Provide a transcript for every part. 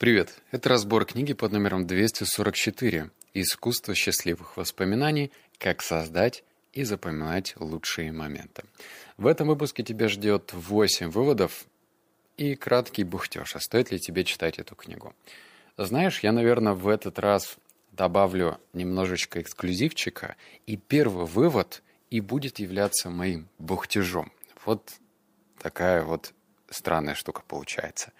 Привет, это разбор книги под номером 244 «Искусство счастливых воспоминаний. Как создать и запоминать лучшие моменты». В этом выпуске тебя ждет 8 выводов и краткий бухтеж, а стоит ли тебе читать эту книгу. Знаешь, я, наверное, в этот раз добавлю немножечко эксклюзивчика, и первый вывод и будет являться моим бухтежом. Вот такая вот странная штука получается.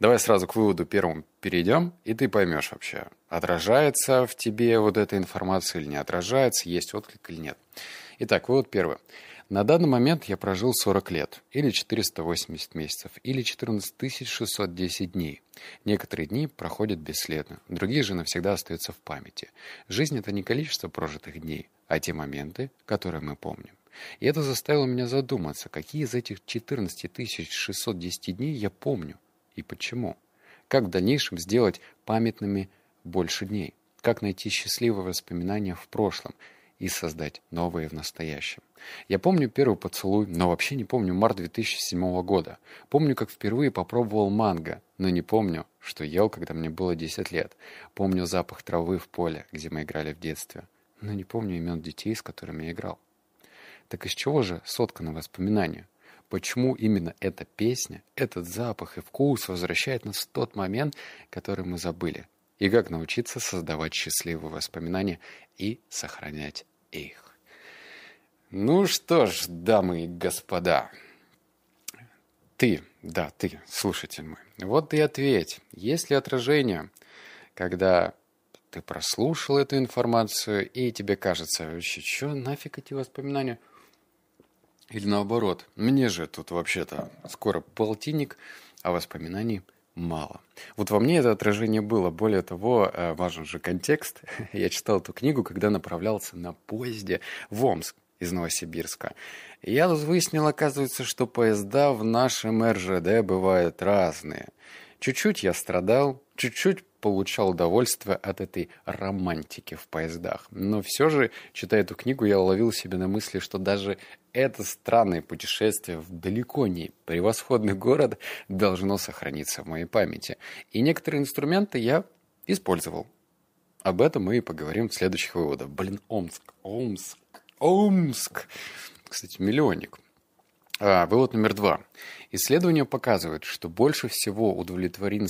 Давай сразу к выводу первому перейдем, и ты поймешь вообще, отражается в тебе вот эта информация или не отражается, есть отклик или нет. Итак, вывод первый. На данный момент я прожил 40 лет, или 480 месяцев, или 14 610 дней. Некоторые дни проходят бесследно, другие же навсегда остаются в памяти. Жизнь — это не количество прожитых дней, а те моменты, которые мы помним. И это заставило меня задуматься, какие из этих 14 610 дней я помню и почему. Как в дальнейшем сделать памятными больше дней. Как найти счастливые воспоминания в прошлом и создать новые в настоящем. Я помню первый поцелуй, но вообще не помню март 2007 года. Помню, как впервые попробовал манго, но не помню, что ел, когда мне было 10 лет. Помню запах травы в поле, где мы играли в детстве. Но не помню имен детей, с которыми я играл. Так из чего же соткано воспоминание? Почему именно эта песня, этот запах и вкус возвращает нас в тот момент, который мы забыли? И как научиться создавать счастливые воспоминания и сохранять их? Ну что ж, дамы и господа, ты, да, ты, слушатель мой, вот и ответь, есть ли отражение, когда ты прослушал эту информацию, и тебе кажется, вообще, что нафиг эти воспоминания – или наоборот, мне же тут вообще-то скоро полтинник, а воспоминаний мало. Вот во мне это отражение было. Более того, э, важен же контекст. Я читал эту книгу, когда направлялся на поезде в Омск из Новосибирска. И я выяснил, оказывается, что поезда в нашем РЖД бывают разные. Чуть-чуть я страдал, чуть-чуть получал удовольствие от этой романтики в поездах. Но все же, читая эту книгу, я ловил себя на мысли, что даже это странное путешествие в далеко не превосходный город должно сохраниться в моей памяти. И некоторые инструменты я использовал. Об этом мы и поговорим в следующих выводах. Блин, Омск, Омск, Омск. Кстати, миллионник. А, вывод номер два. Исследования показывают, что больше всего удовлетворены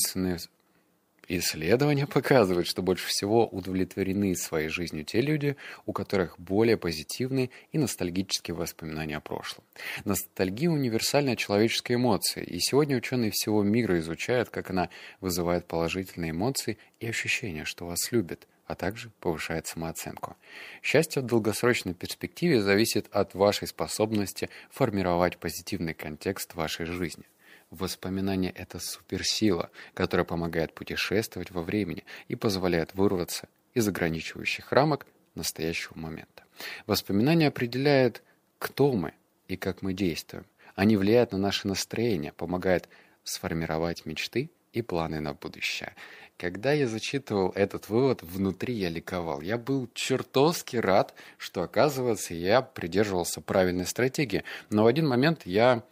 Исследования показывают, что больше всего удовлетворены своей жизнью те люди, у которых более позитивные и ностальгические воспоминания о прошлом. Ностальгия – универсальная человеческая эмоция, и сегодня ученые всего мира изучают, как она вызывает положительные эмоции и ощущение, что вас любят, а также повышает самооценку. Счастье в долгосрочной перспективе зависит от вашей способности формировать позитивный контекст вашей жизни. Воспоминания — это суперсила, которая помогает путешествовать во времени и позволяет вырваться из ограничивающих рамок настоящего момента. Воспоминания определяют, кто мы и как мы действуем. Они влияют на наше настроение, помогают сформировать мечты и планы на будущее. Когда я зачитывал этот вывод, внутри я ликовал. Я был чертовски рад, что, оказывается, я придерживался правильной стратегии. Но в один момент я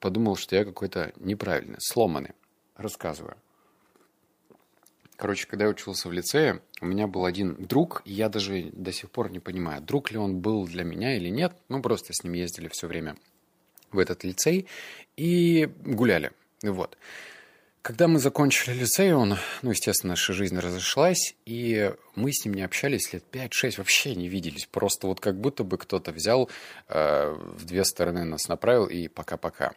подумал, что я какой-то неправильный, сломанный. Рассказываю. Короче, когда я учился в лицее, у меня был один друг, и я даже до сих пор не понимаю, друг ли он был для меня или нет. Мы просто с ним ездили все время в этот лицей и гуляли. Вот. Когда мы закончили лицей, он, ну, естественно, наша жизнь разошлась, и мы с ним не общались лет 5-6, вообще не виделись. Просто вот как будто бы кто-то взял, э, в две стороны нас направил, и пока-пока.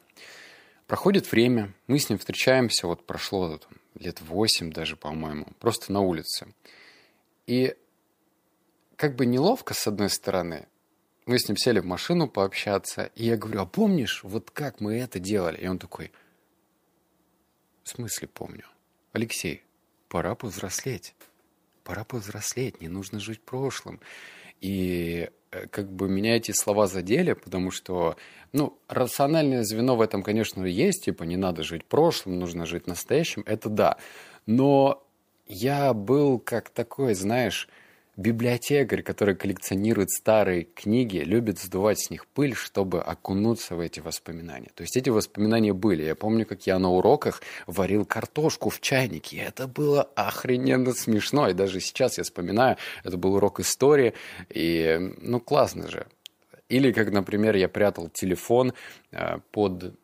Проходит время, мы с ним встречаемся, вот прошло там, лет 8 даже, по-моему, просто на улице. И как бы неловко, с одной стороны, мы с ним сели в машину пообщаться, и я говорю, а помнишь, вот как мы это делали? И он такой, в смысле помню? Алексей, пора повзрослеть. Пора повзрослеть, не нужно жить прошлым. И э, как бы меня эти слова задели, потому что, ну, рациональное звено в этом, конечно, есть, типа не надо жить прошлым, нужно жить настоящим, это да. Но я был как такой, знаешь, библиотекарь, который коллекционирует старые книги, любит сдувать с них пыль, чтобы окунуться в эти воспоминания. То есть эти воспоминания были. Я помню, как я на уроках варил картошку в чайнике. Это было охрененно смешно. И даже сейчас я вспоминаю, это был урок истории. И, ну, классно же. Или как, например, я прятал телефон э, под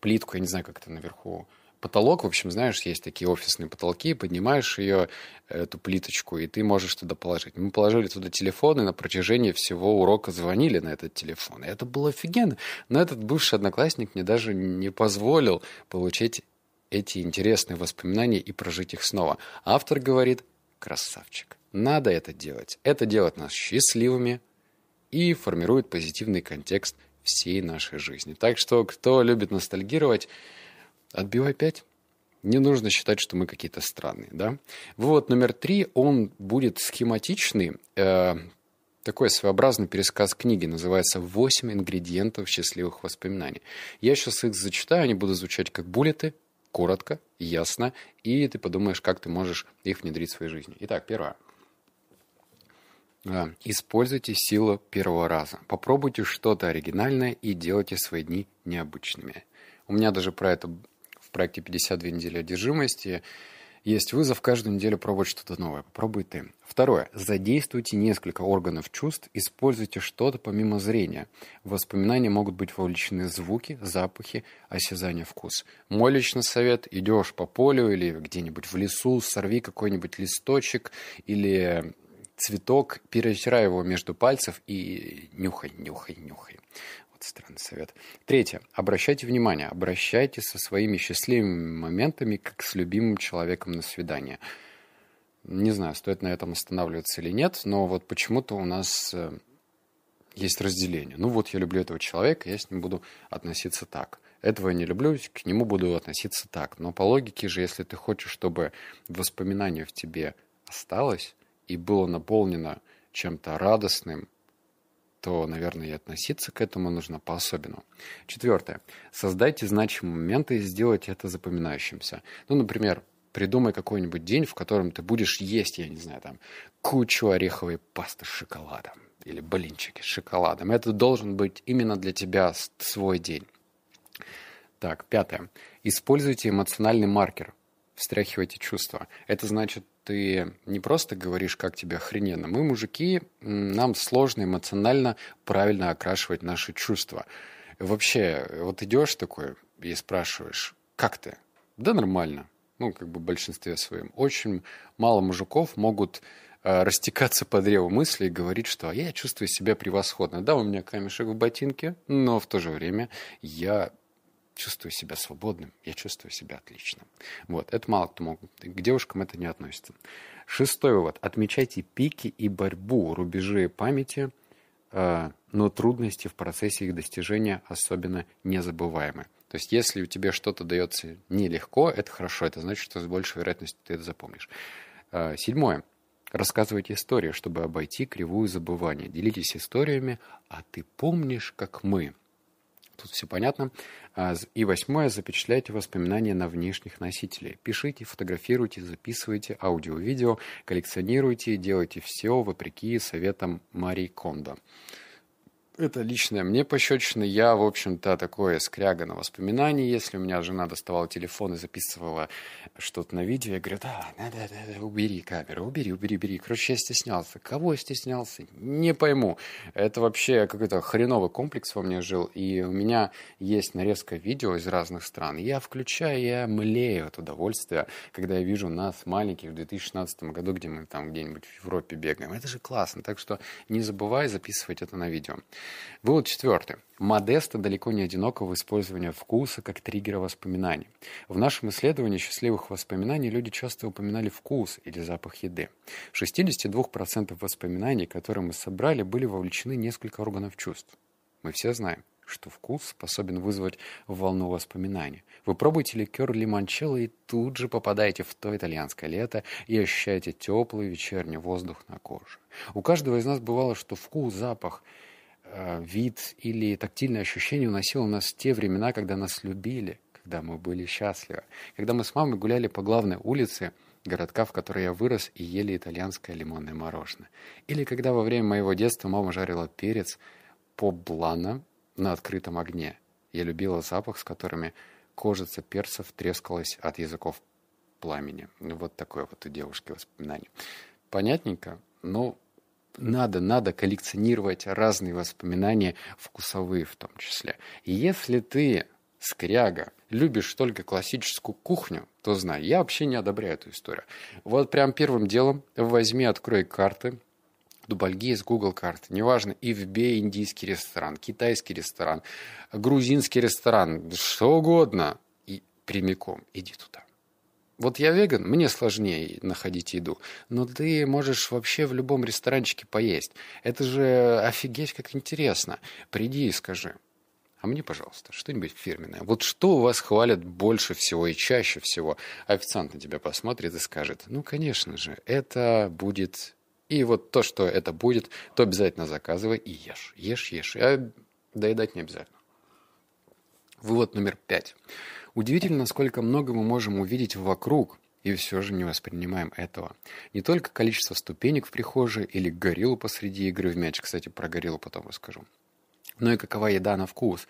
плитку, я не знаю, как это наверху потолок, в общем, знаешь, есть такие офисные потолки, поднимаешь ее, эту плиточку, и ты можешь туда положить. Мы положили туда телефон, и на протяжении всего урока звонили на этот телефон. И это было офигенно. Но этот бывший одноклассник мне даже не позволил получить эти интересные воспоминания и прожить их снова. Автор говорит, красавчик, надо это делать. Это делает нас счастливыми и формирует позитивный контекст всей нашей жизни. Так что, кто любит ностальгировать, Отбивай пять. Не нужно считать, что мы какие-то странные, да? Вывод номер три, он будет схематичный, э, такой своеобразный пересказ книги, называется «Восемь ингредиентов счастливых воспоминаний». Я сейчас их зачитаю, они будут звучать как буллеты, коротко, ясно, и ты подумаешь, как ты можешь их внедрить в свою жизнь. Итак, первое. Э, используйте силу первого раза. Попробуйте что-то оригинальное и делайте свои дни необычными. У меня даже про это проекте «52 недели одержимости» есть вызов каждую неделю пробовать что-то новое. Попробуй ты. Второе. Задействуйте несколько органов чувств, используйте что-то помимо зрения. В воспоминания могут быть вовлечены звуки, запахи, осязание, вкус. Мой личный совет. Идешь по полю или где-нибудь в лесу, сорви какой-нибудь листочек или цветок, перетирай его между пальцев и нюхай, нюхай, нюхай. Это странный совет. Третье. Обращайте внимание. Обращайтесь со своими счастливыми моментами, как с любимым человеком на свидание. Не знаю, стоит на этом останавливаться или нет, но вот почему-то у нас э, есть разделение. Ну вот я люблю этого человека, я с ним буду относиться так. Этого я не люблю, к нему буду относиться так. Но по логике же, если ты хочешь, чтобы воспоминание в тебе осталось и было наполнено чем-то радостным, то, наверное, и относиться к этому нужно по-особенному. Четвертое. Создайте значимые моменты и сделайте это запоминающимся. Ну, например, придумай какой-нибудь день, в котором ты будешь есть, я не знаю, там, кучу ореховой пасты с шоколадом или блинчики с шоколадом. Это должен быть именно для тебя свой день. Так, пятое. Используйте эмоциональный маркер. Встряхивайте чувства. Это значит, ты не просто говоришь, как тебе охрененно. Мы, мужики, нам сложно эмоционально правильно окрашивать наши чувства. Вообще, вот идешь такой и спрашиваешь, как ты? Да нормально. Ну, как бы в большинстве своем. Очень мало мужиков могут э, растекаться по древу мысли и говорить, что «А я чувствую себя превосходно. Да, у меня камешек в ботинке, но в то же время я чувствую себя свободным, я чувствую себя отлично. Вот, это мало кто могут. К девушкам это не относится. Шестой вывод. Отмечайте пики и борьбу, рубежи памяти, э, но трудности в процессе их достижения особенно незабываемы. То есть, если у тебя что-то дается нелегко, это хорошо, это значит, что с большей вероятностью ты это запомнишь. Э, седьмое. Рассказывайте истории, чтобы обойти кривую забывания. Делитесь историями, а ты помнишь, как мы. Тут все понятно. А, и восьмое. Запечатляйте воспоминания на внешних носителях. Пишите, фотографируйте, записывайте аудио-видео, коллекционируйте, делайте все вопреки советам Марии Кондо. Это личное мне пощечина. Я, в общем-то, такое скряга на воспоминания. Если у меня жена доставала телефон и записывала что-то на видео, я говорю, да, да, да, да, убери камеру, убери, убери, убери. Короче, я стеснялся. Кого я стеснялся? Не пойму. Это вообще какой-то хреновый комплекс во мне жил. И у меня есть нарезка видео из разных стран. Я включаю, я млею от удовольствия, когда я вижу нас, маленьких, в 2016 году, где мы там где-нибудь в Европе бегаем. Это же классно. Так что не забывай записывать это на видео. Вывод четвертый. Модеста далеко не одиноко в использовании вкуса как триггера воспоминаний. В нашем исследовании счастливых воспоминаний люди часто упоминали вкус или запах еды. В 62% воспоминаний, которые мы собрали, были вовлечены несколько органов чувств. Мы все знаем, что вкус способен вызвать волну воспоминаний. Вы пробуете ликер лимончелло и тут же попадаете в то итальянское лето и ощущаете теплый вечерний воздух на коже. У каждого из нас бывало, что вкус, запах – вид или тактильное ощущение уносило нас в те времена, когда нас любили, когда мы были счастливы. Когда мы с мамой гуляли по главной улице, городка, в котором я вырос и ели итальянское лимонное мороженое. Или когда во время моего детства мама жарила перец поблана на открытом огне. Я любила запах, с которыми кожица перцев трескалась от языков пламени. Вот такое вот у девушки воспоминание. Понятненько? Ну, надо, надо коллекционировать разные воспоминания, вкусовые в том числе. И если ты, скряга, любишь только классическую кухню, то знай, я вообще не одобряю эту историю. Вот прям первым делом возьми, открой карты, Дубальгейс, Google карты, неважно, и вбей индийский ресторан, китайский ресторан, грузинский ресторан, что угодно, и прямиком иди туда. Вот я веган, мне сложнее находить еду, но ты можешь вообще в любом ресторанчике поесть. Это же офигеть как интересно. Приди и скажи, а мне, пожалуйста, что-нибудь фирменное. Вот что у вас хвалят больше всего и чаще всего? Официант на тебя посмотрит и скажет, ну, конечно же, это будет... И вот то, что это будет, то обязательно заказывай и ешь. Ешь, ешь. А доедать не обязательно. Вывод номер пять. Удивительно, насколько много мы можем увидеть вокруг, и все же не воспринимаем этого. Не только количество ступенек в прихожей или гориллу посреди игры в мяч, кстати, про гориллу потом расскажу, но и какова еда на вкус,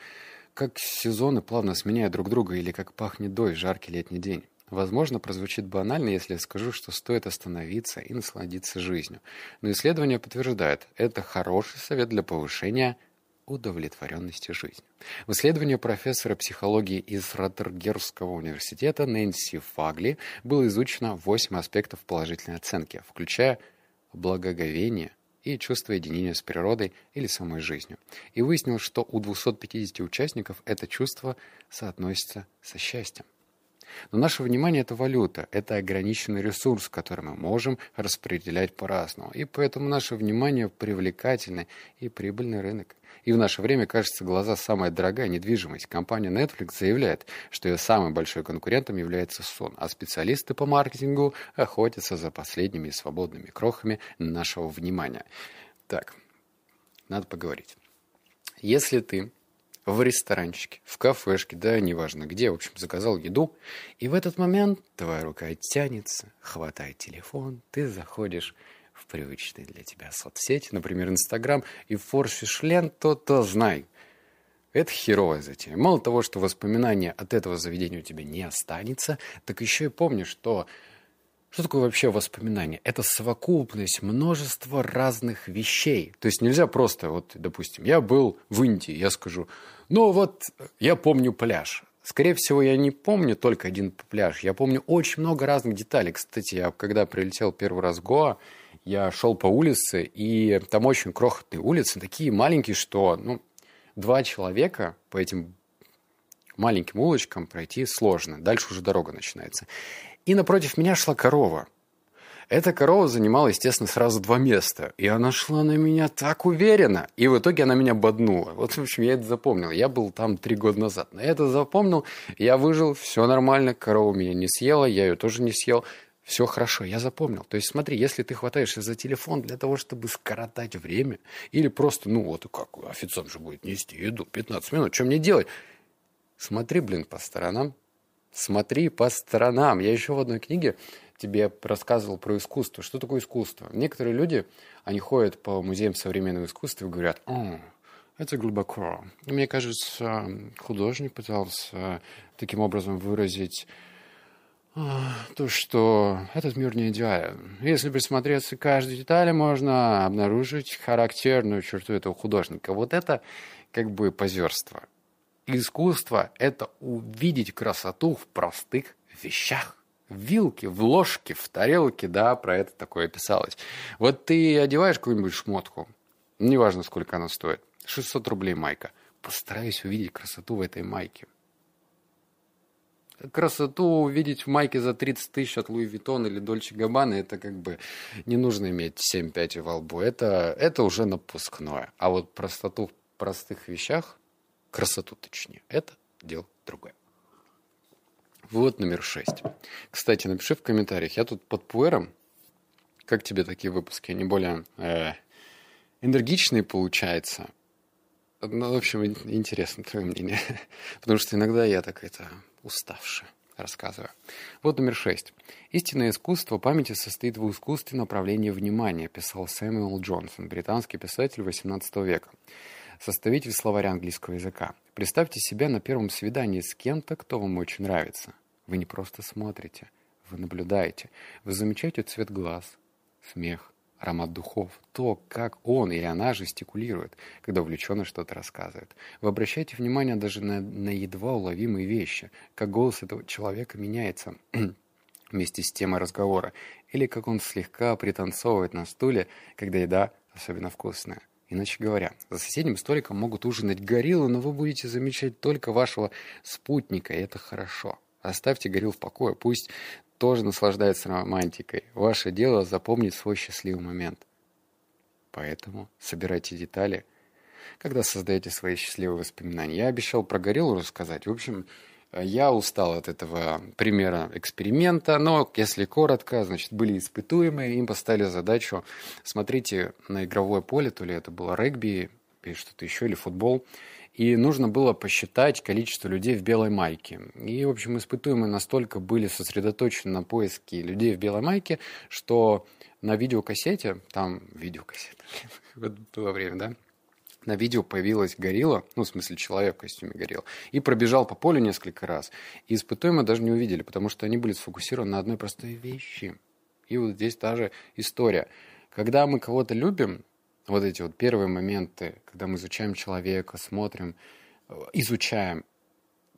как сезоны плавно сменяют друг друга или как пахнет дождь жаркий летний день. Возможно, прозвучит банально, если я скажу, что стоит остановиться и насладиться жизнью. Но исследование подтверждает, это хороший совет для повышения удовлетворенности жизнью. В исследовании профессора психологии из Роттергерского университета Нэнси Фагли было изучено 8 аспектов положительной оценки, включая благоговение и чувство единения с природой или самой жизнью. И выяснил, что у 250 участников это чувство соотносится со счастьем. Но наше внимание – это валюта, это ограниченный ресурс, который мы можем распределять по-разному. И поэтому наше внимание – привлекательный и прибыльный рынок. И в наше время, кажется, глаза самая дорогая недвижимость. Компания Netflix заявляет, что ее самым большой конкурентом является сон, а специалисты по маркетингу охотятся за последними свободными крохами нашего внимания. Так, надо поговорить. Если ты в ресторанчике, в кафешке, да, неважно где, в общем, заказал еду, и в этот момент твоя рука тянется, хватает телефон, ты заходишь в привычные для тебя соцсети, например, Инстаграм, и форсишь ленту, то знай, это херовая затея. Мало того, что воспоминания от этого заведения у тебя не останется, так еще и помни, что что такое вообще воспоминание? Это совокупность множества разных вещей. То есть нельзя просто, вот, допустим, я был в Индии, я скажу, ну вот, я помню пляж. Скорее всего, я не помню только один пляж. Я помню очень много разных деталей. Кстати, я когда прилетел первый раз в Гоа, я шел по улице, и там очень крохотные улицы, такие маленькие, что ну, два человека по этим маленьким улочкам пройти сложно. Дальше уже дорога начинается. И напротив меня шла корова. Эта корова занимала, естественно, сразу два места. И она шла на меня так уверенно. И в итоге она меня боднула. Вот, в общем, я это запомнил. Я был там три года назад. Я это запомнил. Я выжил, все нормально. Корова меня не съела, я ее тоже не съел все хорошо, я запомнил. То есть смотри, если ты хватаешься за телефон для того, чтобы скоротать время, или просто, ну вот как, официант же будет нести еду 15 минут, что мне делать? Смотри, блин, по сторонам. Смотри по сторонам. Я еще в одной книге тебе рассказывал про искусство. Что такое искусство? Некоторые люди, они ходят по музеям современного искусства и говорят, О, это глубоко. мне кажется, художник пытался таким образом выразить то, что этот мир не идеален. Если присмотреться к каждой детали, можно обнаружить характерную черту этого художника. Вот это как бы позерство. Искусство – это увидеть красоту в простых вещах. В вилке, в ложке, в тарелке, да, про это такое писалось. Вот ты одеваешь какую-нибудь шмотку, неважно, сколько она стоит, 600 рублей майка. Постараюсь увидеть красоту в этой майке красоту увидеть в майке за 30 тысяч от Louis Vuitton или Dolce Gabbana, это как бы не нужно иметь 7 5 во лбу. Это, это уже напускное. А вот простоту в простых вещах, красоту точнее, это дело другое. Вывод номер шесть. Кстати, напиши в комментариях. Я тут под пуэром. Как тебе такие выпуски? Они более э, энергичные, получается. Ну, в общем, интересно твое мнение. Потому что иногда я так это уставшая. рассказываю. Вот номер шесть. Истинное искусство памяти состоит в искусстве направления внимания, писал Сэмюэл Джонсон, британский писатель XVIII века, составитель словаря английского языка. Представьте себя на первом свидании с кем-то, кто вам очень нравится. Вы не просто смотрите, вы наблюдаете, вы замечаете цвет глаз, смех, аромат духов, то, как он или она жестикулирует, когда увлеченно что-то рассказывает. Вы обращаете внимание даже на, на едва уловимые вещи, как голос этого человека меняется вместе с темой разговора, или как он слегка пританцовывает на стуле, когда еда особенно вкусная. Иначе говоря, за соседним столиком могут ужинать гориллы, но вы будете замечать только вашего спутника, и это хорошо. Оставьте горилл в покое, пусть тоже наслаждается романтикой. Ваше дело запомнить свой счастливый момент. Поэтому собирайте детали, когда создаете свои счастливые воспоминания. Я обещал про гориллу рассказать. В общем, я устал от этого примера эксперимента, но если коротко, значит, были испытуемые, им поставили задачу, смотрите на игровое поле, то ли это было регби, или что-то еще, или футбол, и нужно было посчитать количество людей в белой майке. И, в общем, испытуемые настолько были сосредоточены на поиске людей в белой майке, что на видеокассете, там видеокассета, вот было время, да, на видео появилась горилла, ну, в смысле, человек в костюме горилла, и пробежал по полю несколько раз. И испытуемые даже не увидели, потому что они были сфокусированы на одной простой вещи. И вот здесь та же история. Когда мы кого-то любим, вот эти вот первые моменты, когда мы изучаем человека, смотрим, э, изучаем,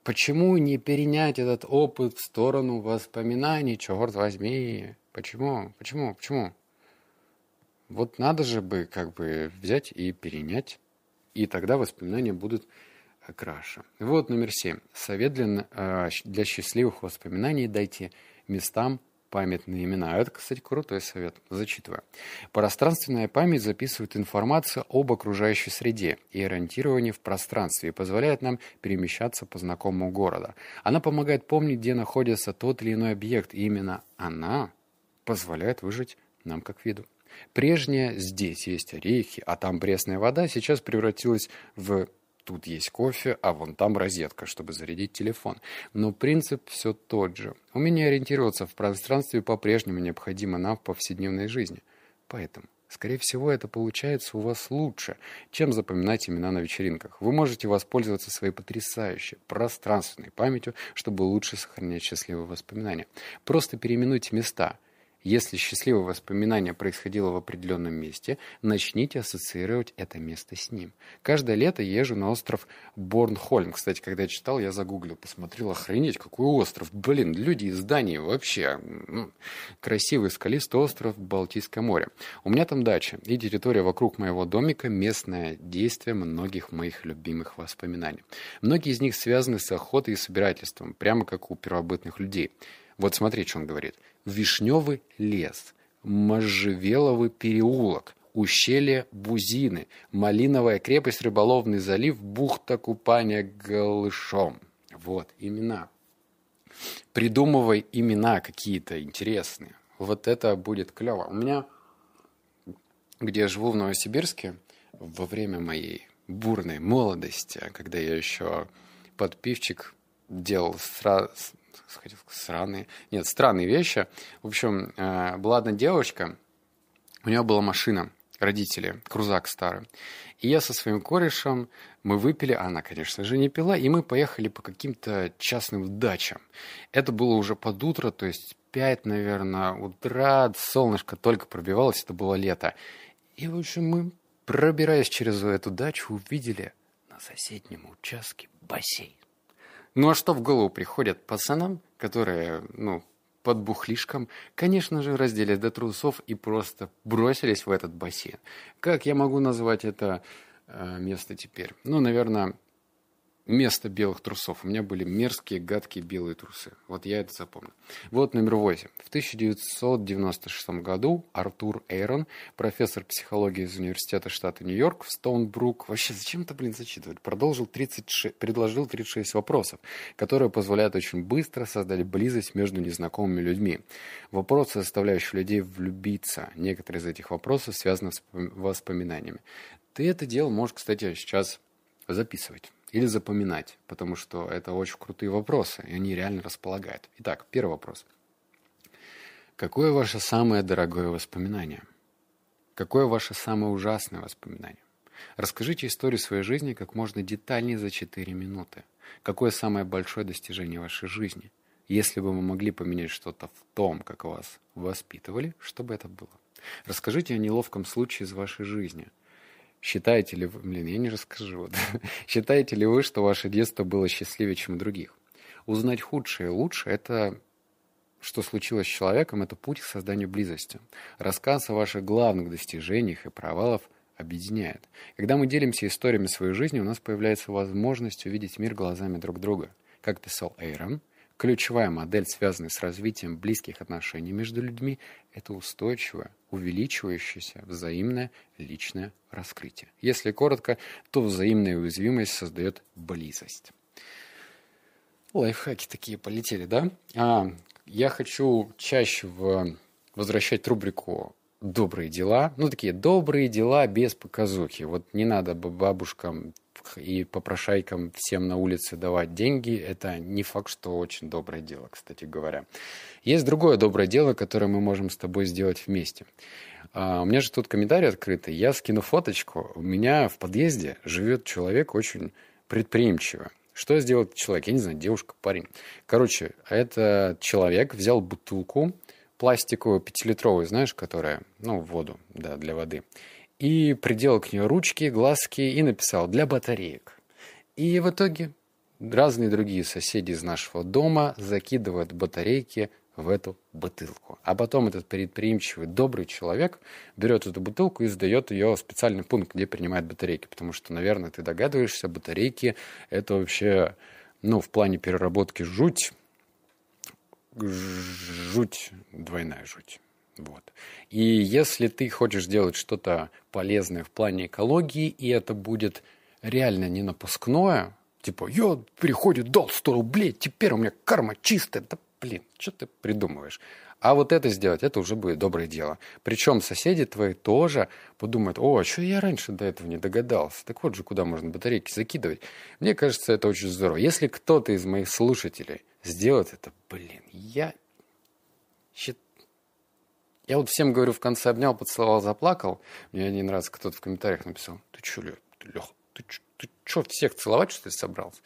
почему не перенять этот опыт в сторону воспоминаний, черт возьми, почему, почему, почему? Вот надо же бы как бы взять и перенять, и тогда воспоминания будут э, краше. Вот номер семь. Совет для, э, для счастливых воспоминаний дайте местам памятные имена. Это, кстати, крутой совет. Зачитываю. Пространственная память записывает информацию об окружающей среде и ориентировании в пространстве и позволяет нам перемещаться по знакомому городу. Она помогает помнить, где находится тот или иной объект, и именно она позволяет выжить нам как виду. Прежняя «здесь есть орехи, а там пресная вода» сейчас превратилась в Тут есть кофе, а вон там розетка, чтобы зарядить телефон. Но принцип все тот же. Умение ориентироваться в пространстве по-прежнему необходимо нам в повседневной жизни. Поэтому, скорее всего, это получается у вас лучше, чем запоминать имена на вечеринках. Вы можете воспользоваться своей потрясающей пространственной памятью, чтобы лучше сохранять счастливые воспоминания. Просто переименуйте места – если счастливое воспоминание происходило в определенном месте, начните ассоциировать это место с ним. Каждое лето езжу на остров Борнхольм. Кстати, когда я читал, я загуглил, посмотрел, охренеть, какой остров. Блин, люди из Дании вообще. Красивый скалистый остров Балтийское море. У меня там дача и территория вокруг моего домика – местное действие многих моих любимых воспоминаний. Многие из них связаны с охотой и собирательством, прямо как у первобытных людей – вот смотри, что он говорит. Вишневый лес, Можжевеловый переулок, ущелье Бузины, Малиновая крепость, Рыболовный залив, бухта купания голышом. Вот, имена. Придумывай имена какие-то интересные. Вот это будет клево. У меня, где я живу в Новосибирске, во время моей бурной молодости, когда я еще под пивчик делал сразу сказать, сраные, нет, странные вещи. В общем, э, была одна девочка, у нее была машина, родители, крузак старый. И я со своим корешем, мы выпили, она, конечно же, не пила, и мы поехали по каким-то частным дачам. Это было уже под утро, то есть 5, наверное, утра, солнышко только пробивалось, это было лето. И, в общем, мы, пробираясь через эту дачу, увидели на соседнем участке бассейн. Ну а что в голову приходит пацанам, которые, ну, под бухлишком, конечно же, разделись до трусов и просто бросились в этот бассейн. Как я могу назвать это э, место теперь? Ну, наверное, Место белых трусов. У меня были мерзкие, гадкие белые трусы. Вот я это запомнил. Вот номер восемь. В 1996 году Артур Эйрон, профессор психологии из университета штата Нью-Йорк в Стоунбрук, вообще зачем это, блин, зачитывать, продолжил 36, предложил 36 вопросов, которые позволяют очень быстро создать близость между незнакомыми людьми. Вопросы, заставляющие людей влюбиться. Некоторые из этих вопросов связаны с воспоминаниями. Ты это дело можешь, кстати, сейчас записывать или запоминать, потому что это очень крутые вопросы, и они реально располагают. Итак, первый вопрос. Какое ваше самое дорогое воспоминание? Какое ваше самое ужасное воспоминание? Расскажите историю своей жизни как можно детальнее за 4 минуты. Какое самое большое достижение вашей жизни? Если бы вы могли поменять что-то в том, как вас воспитывали, что бы это было? Расскажите о неловком случае из вашей жизни. Считаете ли вы... Блин, я не расскажу. Вот. Считаете ли вы, что ваше детство было счастливее, чем у других? Узнать худшее и лучшее – это что случилось с человеком, это путь к созданию близости. Рассказ о ваших главных достижениях и провалов объединяет. Когда мы делимся историями своей жизни, у нас появляется возможность увидеть мир глазами друг друга. Как писал Эйрон, ключевая модель, связанная с развитием близких отношений между людьми, это устойчивое, увеличивающееся взаимное личное раскрытие. Если коротко, то взаимная уязвимость создает близость. Лайфхаки такие полетели, да? А, я хочу чаще в... возвращать рубрику добрые дела. Ну, такие добрые дела без показухи. Вот не надо бабушкам и попрошайкам всем на улице давать деньги. Это не факт, что очень доброе дело, кстати говоря. Есть другое доброе дело, которое мы можем с тобой сделать вместе. А, у меня же тут комментарий открытый. Я скину фоточку. У меня в подъезде живет человек очень предприимчивый. Что сделал человек? Я не знаю, девушка, парень. Короче, этот человек взял бутылку, пластиковую пятилитровую, знаешь, которая, ну, воду, да, для воды. И приделал к ней ручки, глазки и написал «для батареек». И в итоге разные другие соседи из нашего дома закидывают батарейки в эту бутылку. А потом этот предприимчивый, добрый человек берет эту бутылку и сдает ее в специальный пункт, где принимает батарейки. Потому что, наверное, ты догадываешься, батарейки – это вообще, ну, в плане переработки жуть, жуть, двойная жуть. Вот. И если ты хочешь сделать что-то полезное в плане экологии, и это будет реально не напускное, типа, я приходит, дал 100 рублей, теперь у меня карма чистая, да блин, что ты придумываешь? А вот это сделать, это уже будет доброе дело. Причем соседи твои тоже подумают, о, а что я раньше до этого не догадался? Так вот же, куда можно батарейки закидывать. Мне кажется, это очень здорово. Если кто-то из моих слушателей сделает это, блин, я... Я вот всем говорю, в конце обнял, поцеловал, заплакал. Мне один раз кто-то в комментариях написал, ты что, Лех, Лех ты, ты что, всех целовать, что ли, собрался?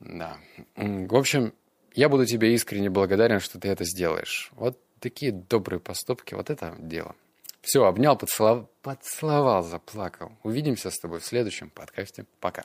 Да. В общем, я буду тебе искренне благодарен, что ты это сделаешь. Вот такие добрые поступки, вот это дело. Все, обнял, поцеловал, поцеловал, заплакал. Увидимся с тобой в следующем подкасте. Пока.